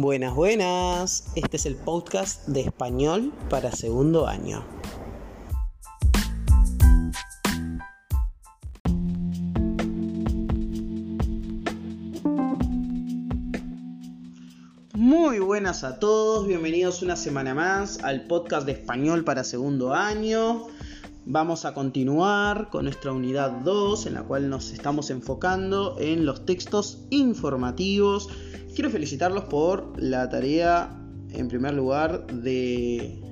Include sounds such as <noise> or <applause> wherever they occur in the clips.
Buenas, buenas. Este es el podcast de español para segundo año. Muy buenas a todos, bienvenidos una semana más al podcast de español para segundo año. Vamos a continuar con nuestra unidad 2 en la cual nos estamos enfocando en los textos informativos. Quiero felicitarlos por la tarea, en primer lugar, de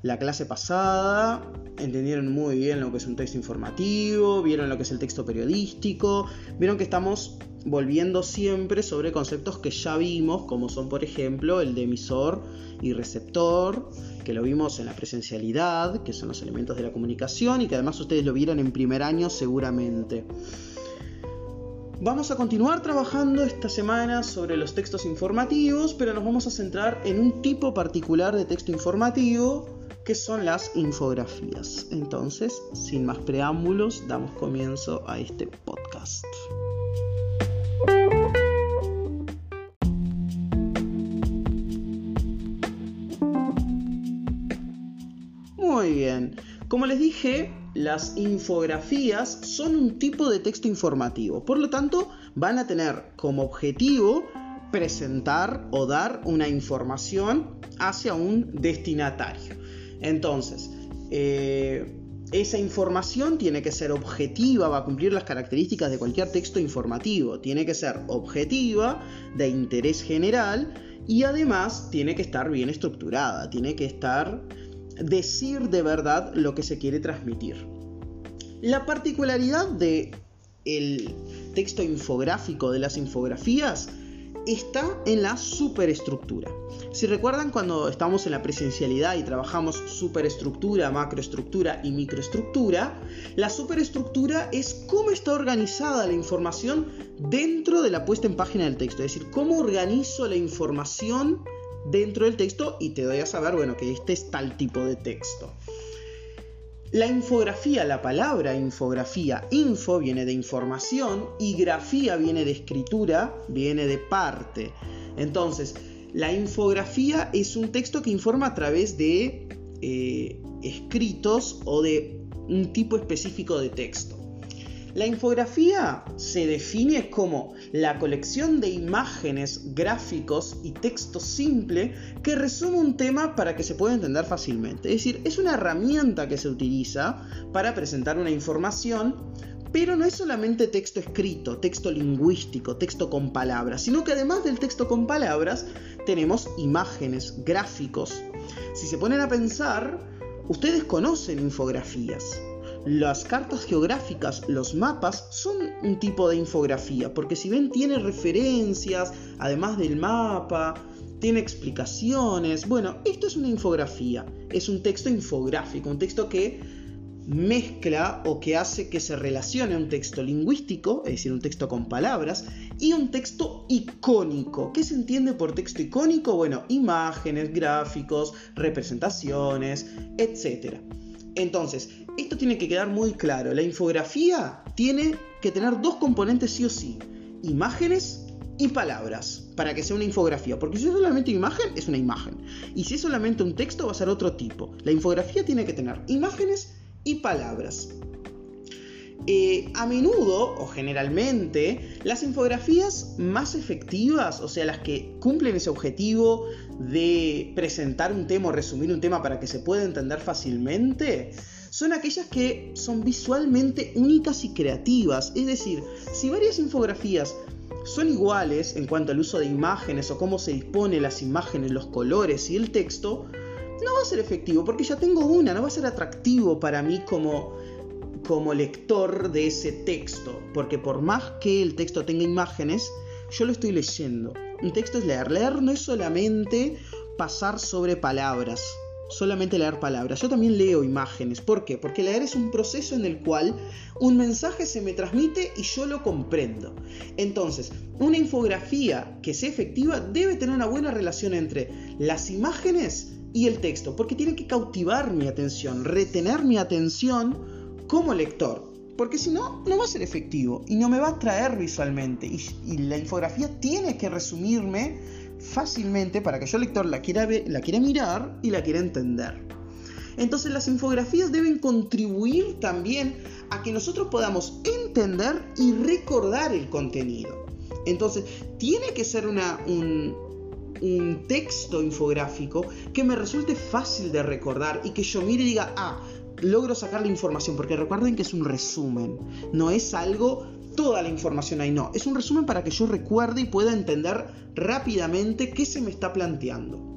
la clase pasada. Entendieron muy bien lo que es un texto informativo, vieron lo que es el texto periodístico, vieron que estamos volviendo siempre sobre conceptos que ya vimos, como son por ejemplo el de emisor y receptor, que lo vimos en la presencialidad, que son los elementos de la comunicación y que además ustedes lo vieron en primer año seguramente. Vamos a continuar trabajando esta semana sobre los textos informativos, pero nos vamos a centrar en un tipo particular de texto informativo, que son las infografías. Entonces, sin más preámbulos, damos comienzo a este podcast. Muy bien. Como les dije, las infografías son un tipo de texto informativo. Por lo tanto, van a tener como objetivo presentar o dar una información hacia un destinatario. Entonces, eh, esa información tiene que ser objetiva, va a cumplir las características de cualquier texto informativo. Tiene que ser objetiva, de interés general y además tiene que estar bien estructurada, tiene que estar decir de verdad lo que se quiere transmitir. La particularidad de el texto infográfico de las infografías está en la superestructura. Si recuerdan cuando estamos en la presencialidad y trabajamos superestructura, macroestructura y microestructura, la superestructura es cómo está organizada la información dentro de la puesta en página del texto, es decir, cómo organizo la información dentro del texto y te doy a saber, bueno, que este es tal tipo de texto. La infografía, la palabra infografía, info viene de información y grafía viene de escritura, viene de parte. Entonces, la infografía es un texto que informa a través de eh, escritos o de un tipo específico de texto. La infografía se define como la colección de imágenes, gráficos y texto simple que resume un tema para que se pueda entender fácilmente. Es decir, es una herramienta que se utiliza para presentar una información, pero no es solamente texto escrito, texto lingüístico, texto con palabras, sino que además del texto con palabras tenemos imágenes, gráficos. Si se ponen a pensar, ustedes conocen infografías. Las cartas geográficas, los mapas, son un tipo de infografía, porque si ven tiene referencias, además del mapa, tiene explicaciones. Bueno, esto es una infografía, es un texto infográfico, un texto que mezcla o que hace que se relacione un texto lingüístico, es decir, un texto con palabras, y un texto icónico. ¿Qué se entiende por texto icónico? Bueno, imágenes, gráficos, representaciones, etc. Entonces, esto tiene que quedar muy claro. La infografía tiene que tener dos componentes sí o sí. Imágenes y palabras para que sea una infografía. Porque si es solamente imagen, es una imagen. Y si es solamente un texto, va a ser otro tipo. La infografía tiene que tener imágenes y palabras. Eh, a menudo o generalmente las infografías más efectivas, o sea, las que cumplen ese objetivo de presentar un tema o resumir un tema para que se pueda entender fácilmente, son aquellas que son visualmente únicas y creativas. Es decir, si varias infografías son iguales en cuanto al uso de imágenes o cómo se dispone las imágenes, los colores y el texto, no va a ser efectivo porque ya tengo una, no va a ser atractivo para mí como, como lector de ese texto, porque por más que el texto tenga imágenes, yo lo estoy leyendo. Un texto es leer, leer no es solamente pasar sobre palabras, solamente leer palabras. Yo también leo imágenes. ¿Por qué? Porque leer es un proceso en el cual un mensaje se me transmite y yo lo comprendo. Entonces, una infografía que sea efectiva debe tener una buena relación entre las imágenes y el texto, porque tiene que cautivar mi atención, retener mi atención como lector. Porque si no, no va a ser efectivo y no me va a atraer visualmente. Y, y la infografía tiene que resumirme fácilmente para que yo lector la quiera, la quiera mirar y la quiera entender. Entonces las infografías deben contribuir también a que nosotros podamos entender y recordar el contenido. Entonces tiene que ser una, un, un texto infográfico que me resulte fácil de recordar y que yo mire y diga, ah, logro sacar la información, porque recuerden que es un resumen, no es algo, toda la información ahí, no, es un resumen para que yo recuerde y pueda entender rápidamente qué se me está planteando.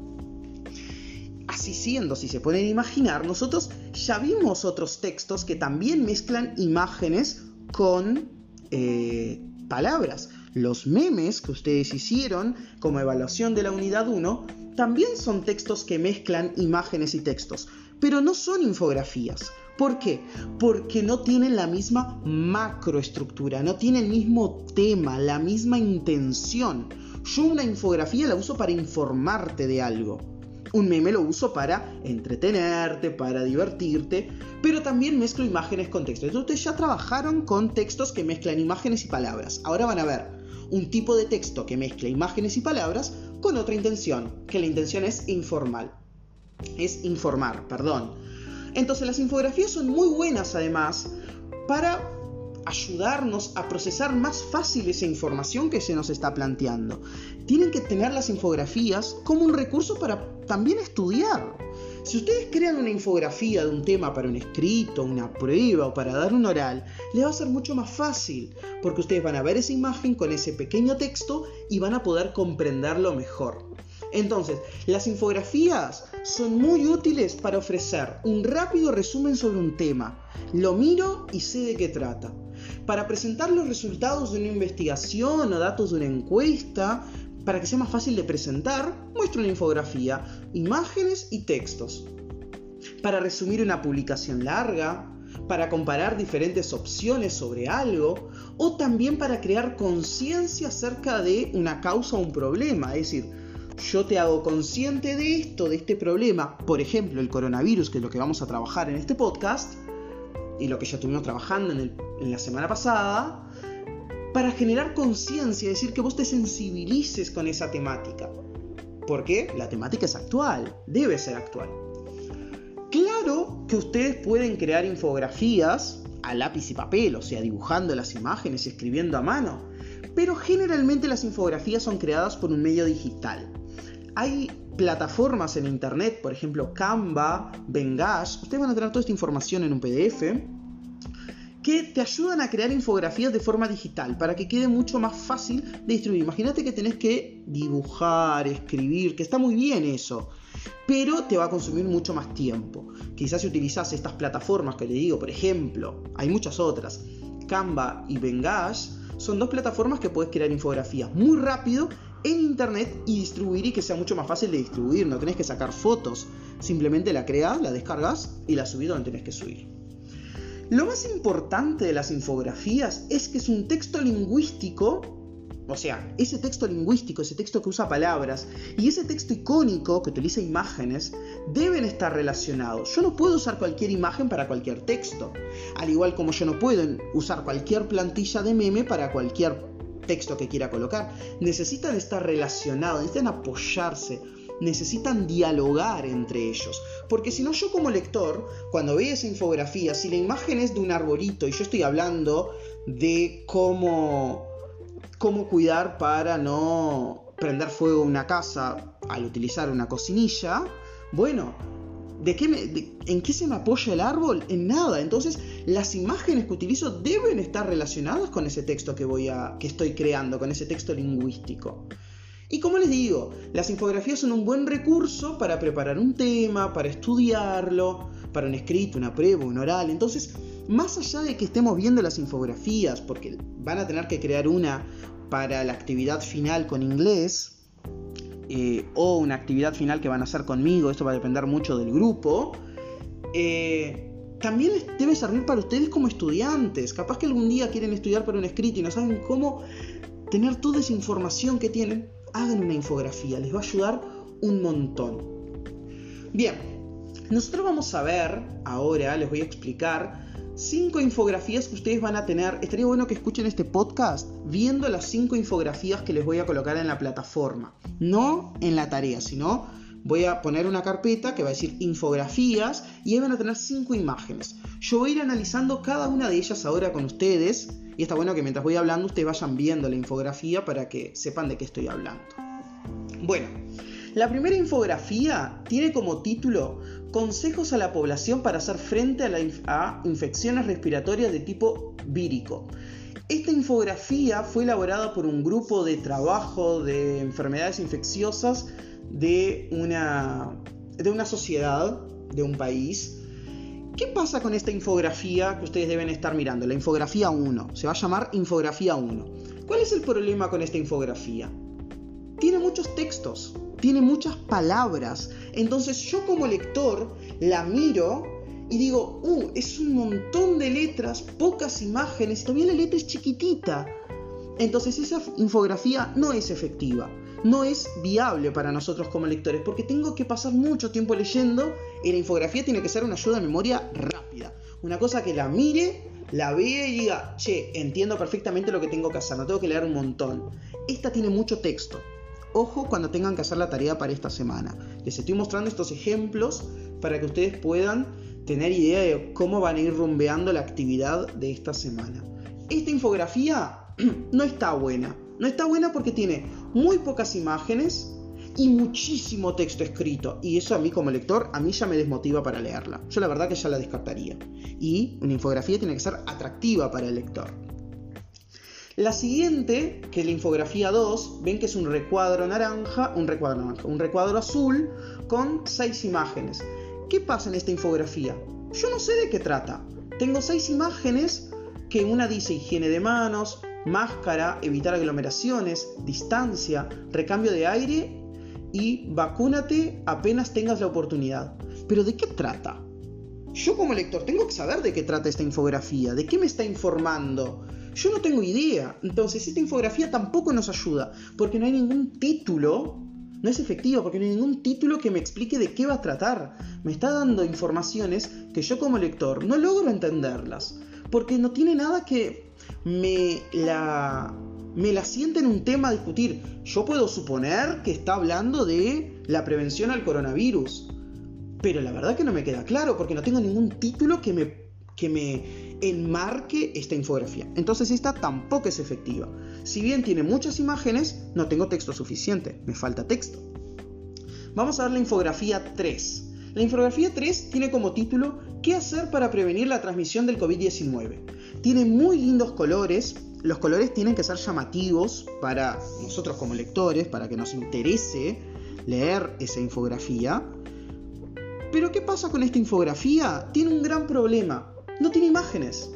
Así siendo, si se pueden imaginar, nosotros ya vimos otros textos que también mezclan imágenes con eh, palabras. Los memes que ustedes hicieron como evaluación de la unidad 1 también son textos que mezclan imágenes y textos, pero no son infografías. ¿Por qué? Porque no tienen la misma macroestructura, no tienen el mismo tema, la misma intención. Yo una infografía la uso para informarte de algo. Un meme lo uso para entretenerte, para divertirte, pero también mezclo imágenes con textos. Entonces ustedes ya trabajaron con textos que mezclan imágenes y palabras. Ahora van a ver un tipo de texto que mezcla imágenes y palabras con otra intención, que la intención es informal. Es informar, perdón. Entonces las infografías son muy buenas además para ayudarnos a procesar más fácil esa información que se nos está planteando. Tienen que tener las infografías como un recurso para también estudiar. Si ustedes crean una infografía de un tema para un escrito, una prueba o para dar un oral, les va a ser mucho más fácil, porque ustedes van a ver esa imagen con ese pequeño texto y van a poder comprenderlo mejor. Entonces, las infografías son muy útiles para ofrecer un rápido resumen sobre un tema. Lo miro y sé de qué trata. Para presentar los resultados de una investigación o datos de una encuesta, para que sea más fácil de presentar, muestro una infografía, imágenes y textos. Para resumir una publicación larga, para comparar diferentes opciones sobre algo, o también para crear conciencia acerca de una causa o un problema. Es decir, yo te hago consciente de esto, de este problema, por ejemplo, el coronavirus, que es lo que vamos a trabajar en este podcast, y lo que ya estuvimos trabajando en, en la semana pasada, para generar conciencia, decir que vos te sensibilices con esa temática. Porque la temática es actual, debe ser actual. Claro que ustedes pueden crear infografías a lápiz y papel, o sea, dibujando las imágenes y escribiendo a mano, pero generalmente las infografías son creadas por un medio digital. Hay plataformas en internet, por ejemplo Canva, Vengash, ustedes van a tener toda esta información en un PDF, que te ayudan a crear infografías de forma digital para que quede mucho más fácil de distribuir. Imagínate que tenés que dibujar, escribir, que está muy bien eso, pero te va a consumir mucho más tiempo. Quizás si utilizas estas plataformas que le digo, por ejemplo, hay muchas otras, Canva y Vengash, son dos plataformas que puedes crear infografías muy rápido en internet y distribuir y que sea mucho más fácil de distribuir. No tenés que sacar fotos, simplemente la creas, la descargas y la subís donde tenés que subir. Lo más importante de las infografías es que es un texto lingüístico, o sea, ese texto lingüístico, ese texto que usa palabras y ese texto icónico que utiliza imágenes deben estar relacionados. Yo no puedo usar cualquier imagen para cualquier texto, al igual como yo no puedo usar cualquier plantilla de meme para cualquier texto que quiera colocar. Necesitan estar relacionados, necesitan apoyarse necesitan dialogar entre ellos. Porque si no, yo como lector, cuando veo esa infografía, si la imagen es de un arbolito y yo estoy hablando de cómo, cómo cuidar para no prender fuego una casa al utilizar una cocinilla, bueno, ¿De qué ¿En qué se me apoya el árbol? En nada. Entonces, las imágenes que utilizo deben estar relacionadas con ese texto que voy a. que estoy creando, con ese texto lingüístico. Y como les digo, las infografías son un buen recurso para preparar un tema, para estudiarlo, para un escrito, una prueba, un oral. Entonces, más allá de que estemos viendo las infografías, porque van a tener que crear una para la actividad final con inglés, eh, o una actividad final que van a hacer conmigo, esto va a depender mucho del grupo, eh, también debe servir para ustedes como estudiantes. Capaz que algún día quieren estudiar para un escrito y no saben cómo tener toda esa información que tienen hagan una infografía, les va a ayudar un montón. Bien, nosotros vamos a ver ahora, les voy a explicar cinco infografías que ustedes van a tener. Estaría bueno que escuchen este podcast viendo las cinco infografías que les voy a colocar en la plataforma. No en la tarea, sino voy a poner una carpeta que va a decir infografías y ahí van a tener cinco imágenes. Yo voy a ir analizando cada una de ellas ahora con ustedes y está bueno que mientras voy hablando ustedes vayan viendo la infografía para que sepan de qué estoy hablando. Bueno, la primera infografía tiene como título Consejos a la población para hacer frente a, infecciones respiratorias de tipo vírico. Esta infografía fue elaborada por un grupo de trabajo de enfermedades infecciosas de una, de una sociedad, de un país. ¿Qué pasa con esta infografía que ustedes deben estar mirando? La infografía 1. Se va a llamar infografía 1. ¿Cuál es el problema con esta infografía? Tiene muchos textos tiene muchas palabras. Entonces yo como lector la miro y digo, uh, es un montón de letras, pocas imágenes, y todavía la letra es chiquitita. Entonces esa infografía no es efectiva, no es viable para nosotros como lectores, porque tengo que pasar mucho tiempo leyendo y la infografía tiene que ser una ayuda de memoria rápida. Una cosa que la mire, la vea y diga, che, entiendo perfectamente lo que tengo que hacer, no tengo que leer un montón. Esta tiene mucho texto, Ojo cuando tengan que hacer la tarea para esta semana. Les estoy mostrando estos ejemplos para que ustedes puedan tener idea de cómo van a ir rumbeando la actividad de esta semana. Esta infografía <clears throat> no está buena. No está buena porque tiene muy pocas imágenes y muchísimo texto escrito. Y eso a mí como lector, a mí ya me desmotiva para leerla. Yo la verdad que ya la descartaría. Y una infografía tiene que ser atractiva para el lector. La siguiente, que es la infografía 2, ven que es un recuadro naranja, un recuadro naranja, un recuadro azul con seis imágenes. ¿Qué pasa en esta infografía? Yo no sé de qué trata. Tengo seis imágenes que una dice higiene de manos, máscara, evitar aglomeraciones, distancia, recambio de aire y vacúnate apenas tengas la oportunidad. Pero ¿de qué trata? Yo como lector tengo que saber de qué trata esta infografía, de qué me está informando. Yo no tengo idea. Entonces esta infografía tampoco nos ayuda, porque no hay ningún título, no es efectivo, porque no hay ningún título que me explique de qué va a tratar. Me está dando informaciones que yo como lector no logro entenderlas, porque no tiene nada que me la, me la siente en un tema a discutir. Yo puedo suponer que está hablando de la prevención al coronavirus, pero la verdad que no me queda claro, porque no tengo ningún título que me, que me enmarque esta infografía. Entonces esta tampoco es efectiva. Si bien tiene muchas imágenes, no tengo texto suficiente, me falta texto. Vamos a ver la infografía 3. La infografía 3 tiene como título ¿Qué hacer para prevenir la transmisión del COVID-19? Tiene muy lindos colores, los colores tienen que ser llamativos para nosotros como lectores, para que nos interese leer esa infografía. Pero ¿qué pasa con esta infografía? Tiene un gran problema no tiene imágenes.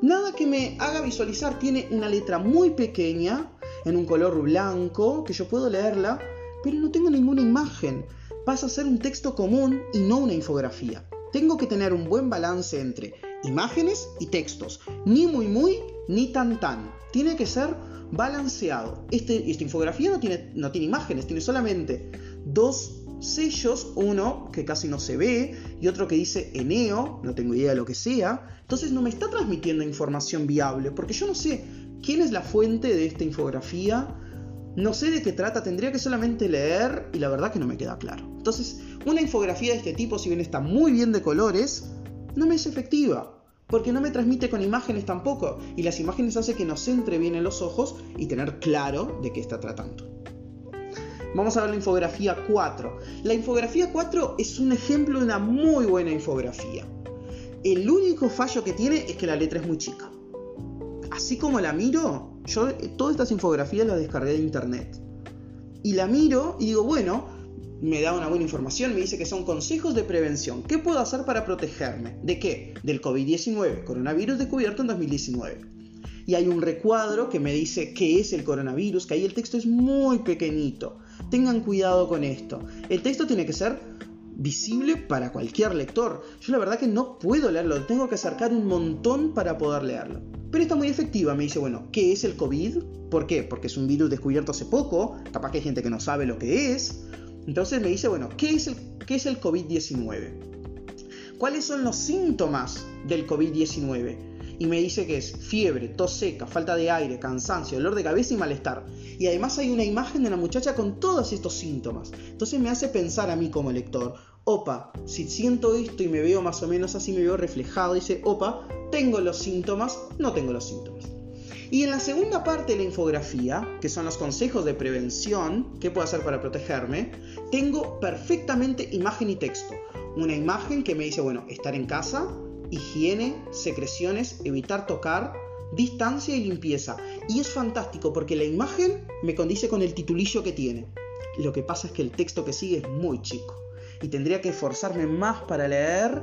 Nada que me haga visualizar. Tiene una letra muy pequeña, en un color blanco, que yo puedo leerla, pero no tengo ninguna imagen. Pasa a ser un texto común y no una infografía. Tengo que tener un buen balance entre imágenes y textos. Ni muy muy, ni tan tan. Tiene que ser balanceado. Este, esta infografía no tiene, no tiene imágenes, tiene solamente dos sellos, uno que casi no se ve y otro que dice Eneo, no tengo idea de lo que sea. Entonces no me está transmitiendo información viable porque yo no sé quién es la fuente de esta infografía, no sé de qué trata, tendría que solamente leer y la verdad que no me queda claro. Entonces, una infografía de este tipo, si bien está muy bien de colores, no me es efectiva. Porque no me transmite con imágenes tampoco. Y las imágenes hacen que nos entre bien en los ojos y tener claro de qué está tratando. Vamos a ver la infografía 4. La infografía 4 es un ejemplo de una muy buena infografía. El único fallo que tiene es que la letra es muy chica. Así como la miro, yo todas estas infografías las descargué de internet. Y la miro y digo, bueno, me da una buena información, me dice que son consejos de prevención. ¿Qué puedo hacer para protegerme? ¿De qué? Del COVID-19, coronavirus descubierto en 2019. Y hay un recuadro que me dice qué es el coronavirus, que ahí el texto es muy pequeñito. Tengan cuidado con esto. El texto tiene que ser visible para cualquier lector. Yo la verdad que no puedo leerlo, tengo que acercar un montón para poder leerlo. Pero está muy efectiva, me dice, bueno, ¿qué es el COVID? ¿Por qué? Porque es un virus descubierto hace poco, capaz que hay gente que no sabe lo que es. Entonces me dice, bueno, ¿qué es el, qué es el COVID-19? ¿cuáles son los síntomas del COVID-19? Y me dice que es fiebre, tos seca, falta de aire, cansancio, dolor de cabeza y malestar. Y además hay una imagen de una muchacha con todos estos síntomas. Entonces me hace pensar a mí como lector, opa, si siento esto y me veo más o menos así, me veo reflejado, dice, opa, tengo los síntomas, no tengo los síntomas. Y en la segunda parte de la infografía, que son los consejos de prevención, ¿qué puedo hacer para protegerme? Tengo perfectamente imagen y texto. Una imagen que me dice, bueno, estar en casa, higiene, secreciones, evitar tocar, distancia y limpieza. Y es fantástico porque la imagen me condice con el titulillo que tiene. Lo que pasa es que el texto que sigue es muy chico y tendría que esforzarme más para leer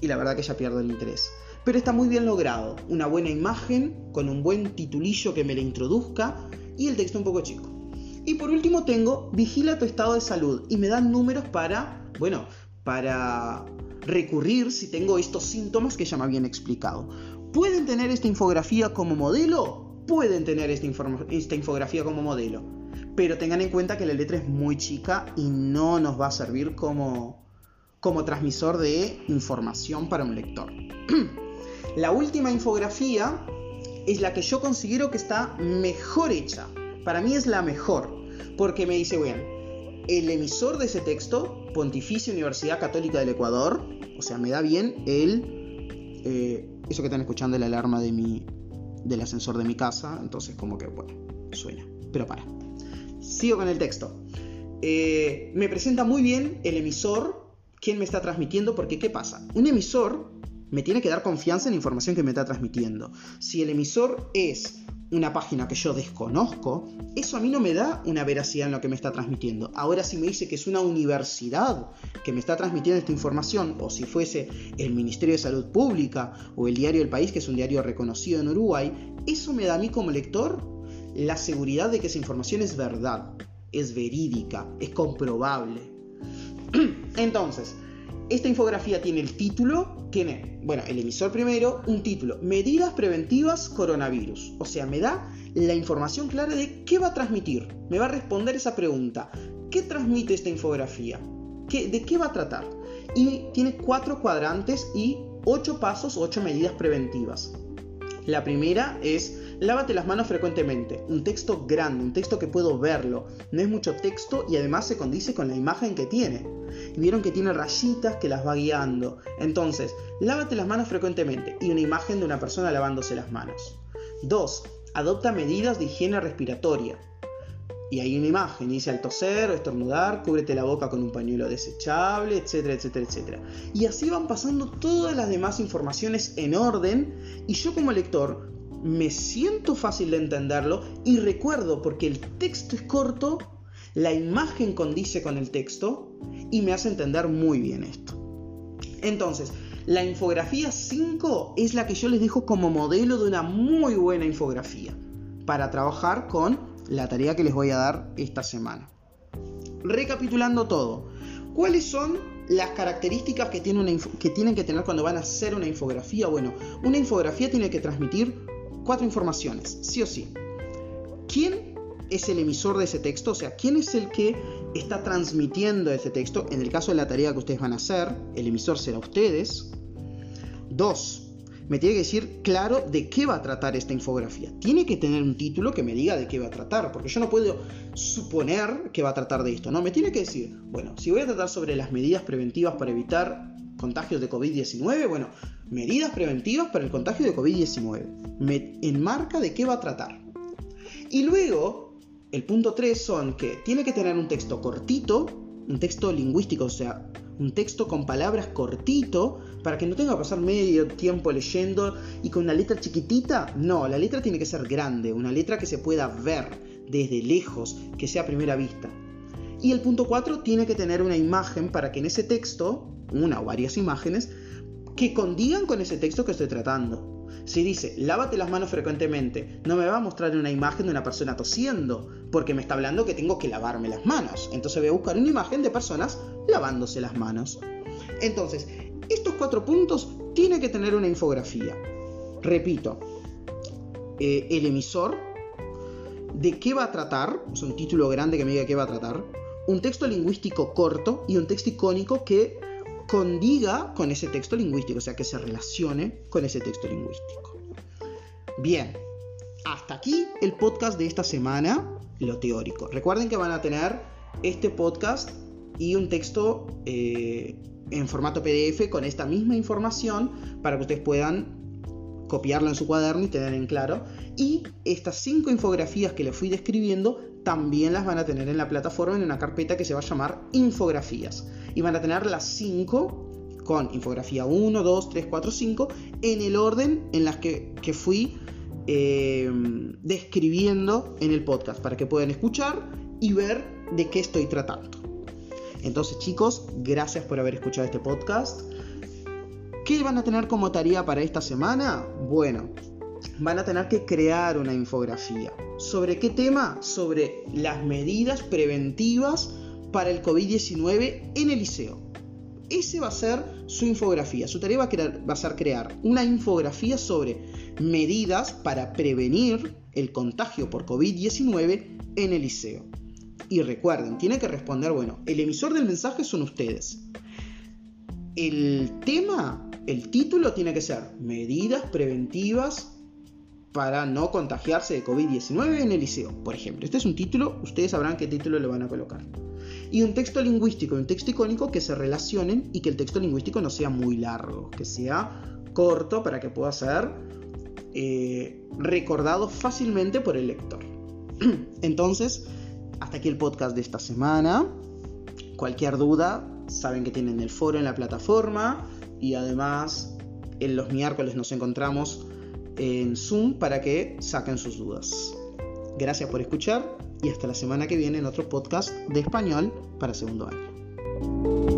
y la verdad que ya pierdo el interés. Pero está muy bien logrado, una buena imagen con un buen titulillo que me la introduzca y el texto un poco chico. Y por último tengo vigila tu estado de salud y me dan números para, bueno, para recurrir si tengo estos síntomas que ya me habían explicado. ¿Pueden tener esta infografía como modelo? Pueden tener esta, infografía como modelo pero tengan en cuenta que la letra es muy chica y no nos va a servir como, como transmisor de información para un lector. <clears throat> la última infografía es la que yo considero que está mejor hecha. Para mí es la mejor, porque me dice, bueno, el emisor de ese texto, Pontificia Universidad Católica del Ecuador, o sea, me da bien el... Eh, eso que están escuchando, la alarma de mi, del ascensor de mi casa, entonces como que, bueno, suena, pero para. Sigo con el texto. Eh, me presenta muy bien el emisor, quién me está transmitiendo, porque ¿qué pasa? Un emisor me tiene que dar confianza en la información que me está transmitiendo. Si el emisor es una página que yo desconozco, eso a mí no me da una veracidad en lo que me está transmitiendo. Ahora si me dice que es una universidad que me está transmitiendo esta información, o si fuese el Ministerio de Salud Pública o el Diario del País, que es un diario reconocido en Uruguay, eso me da a mí como lector la seguridad de que esa información es verdad, es verídica, es comprobable. <clears throat> Entonces, esta infografía tiene el título, tiene, bueno, el emisor primero, un título, Medidas Preventivas Coronavirus. O sea, me da la información clara de qué va a transmitir. Me va a responder esa pregunta. ¿Qué transmite esta infografía? ¿De qué va a tratar? Y tiene cuatro cuadrantes y ocho pasos, ocho medidas preventivas. La primera es Lávate las manos frecuentemente. Un texto grande, un texto que puedo verlo. No es mucho texto y además se condice con la imagen que tiene. Y vieron que tiene rayitas que las va guiando. Entonces, lávate las manos frecuentemente y una imagen de una persona lavándose las manos. 2. Adopta medidas de higiene respiratoria. Y hay una imagen, dice al toser o estornudar, cúbrete la boca con un pañuelo desechable, etcétera, etcétera, etcétera. Y así van pasando todas las demás informaciones en orden y yo como lector me siento fácil de entenderlo y recuerdo porque el texto es corto, la imagen condice con el texto y me hace entender muy bien esto. Entonces, la infografía 5 es la que yo les dejo como modelo de una muy buena infografía para trabajar con la tarea que les voy a dar esta semana. Recapitulando todo, ¿cuáles son las características que, que tienen que tener cuando van a hacer una infografía? Bueno, una infografía tiene que transmitir cuatro informaciones, sí o sí. ¿Quién es el emisor de ese texto? O sea, ¿quién es el que está transmitiendo ese texto? En el caso de la tarea que ustedes van a hacer, el emisor será ustedes. Dos, me tiene que decir claro de qué va a tratar esta infografía. Tiene que tener un título que me diga de qué va a tratar, porque yo no puedo suponer que va a tratar de esto, ¿no? Me tiene que decir, bueno, si voy a tratar sobre las medidas preventivas para evitar contagios de COVID-19, bueno, medidas preventivas para el contagio de COVID-19. Me enmarca de qué va a tratar. Y luego, el punto 3 son que tiene que tener un texto cortito, un texto lingüístico, o sea, un texto con palabras cortito, para que no tenga que pasar medio tiempo leyendo y con una letra chiquitita. No, la letra tiene que ser grande, una letra que se pueda ver desde lejos, que sea a primera vista. Y el punto 4 tiene que tener una imagen para que en ese texto, una o varias imágenes, que condigan con ese texto que estoy tratando. Si dice, lávate las manos frecuentemente, no me va a mostrar una imagen de una persona tosiendo, porque me está hablando que tengo que lavarme las manos. Entonces voy a buscar una imagen de personas lavándose las manos. Entonces, estos cuatro puntos tienen que tener una infografía. Repito, eh, el emisor, de qué va a tratar, es un título grande que me diga qué va a tratar, un texto lingüístico corto y un texto icónico que condiga con ese texto lingüístico, o sea, que se relacione con ese texto lingüístico. Bien, hasta aquí el podcast de esta semana, lo teórico. Recuerden que van a tener este podcast y un texto eh, en formato PDF con esta misma información para que ustedes puedan copiarlo en su cuaderno y tener en claro. Y estas cinco infografías que les fui describiendo también las van a tener en la plataforma en una carpeta que se va a llamar infografías. Y van a tener las cinco con infografía 1, 2, 3, 4, 5 en el orden en las que, fui eh, describiendo en el podcast para que puedan escuchar y ver de qué estoy tratando. Entonces chicos, gracias por haber escuchado este podcast. ¿Qué van a tener como tarea para esta semana? Bueno, van a tener que crear una infografía. ¿Sobre qué tema? Sobre las medidas preventivas para el COVID-19 en el liceo. Ese va a ser su infografía. Su tarea va a, va a ser crear una infografía sobre medidas para prevenir el contagio por COVID-19 en el liceo. Y recuerden, tiene que responder, bueno, el emisor del mensaje son ustedes. El tema, el título tiene que ser medidas preventivas para no contagiarse de COVID-19 en el liceo, por ejemplo. Este es un título, ustedes sabrán qué título le van a colocar. Y un texto lingüístico y un texto icónico que se relacionen y que el texto lingüístico no sea muy largo, que sea corto para que pueda ser eh, recordado fácilmente por el lector. <clears throat> Entonces, hasta aquí el podcast de esta semana. Cualquier duda, saben que tienen el foro en la plataforma y además en los miércoles nos encontramos en Zoom para que saquen sus dudas. Gracias por escuchar y hasta la semana que viene en otro podcast de español para segundo año.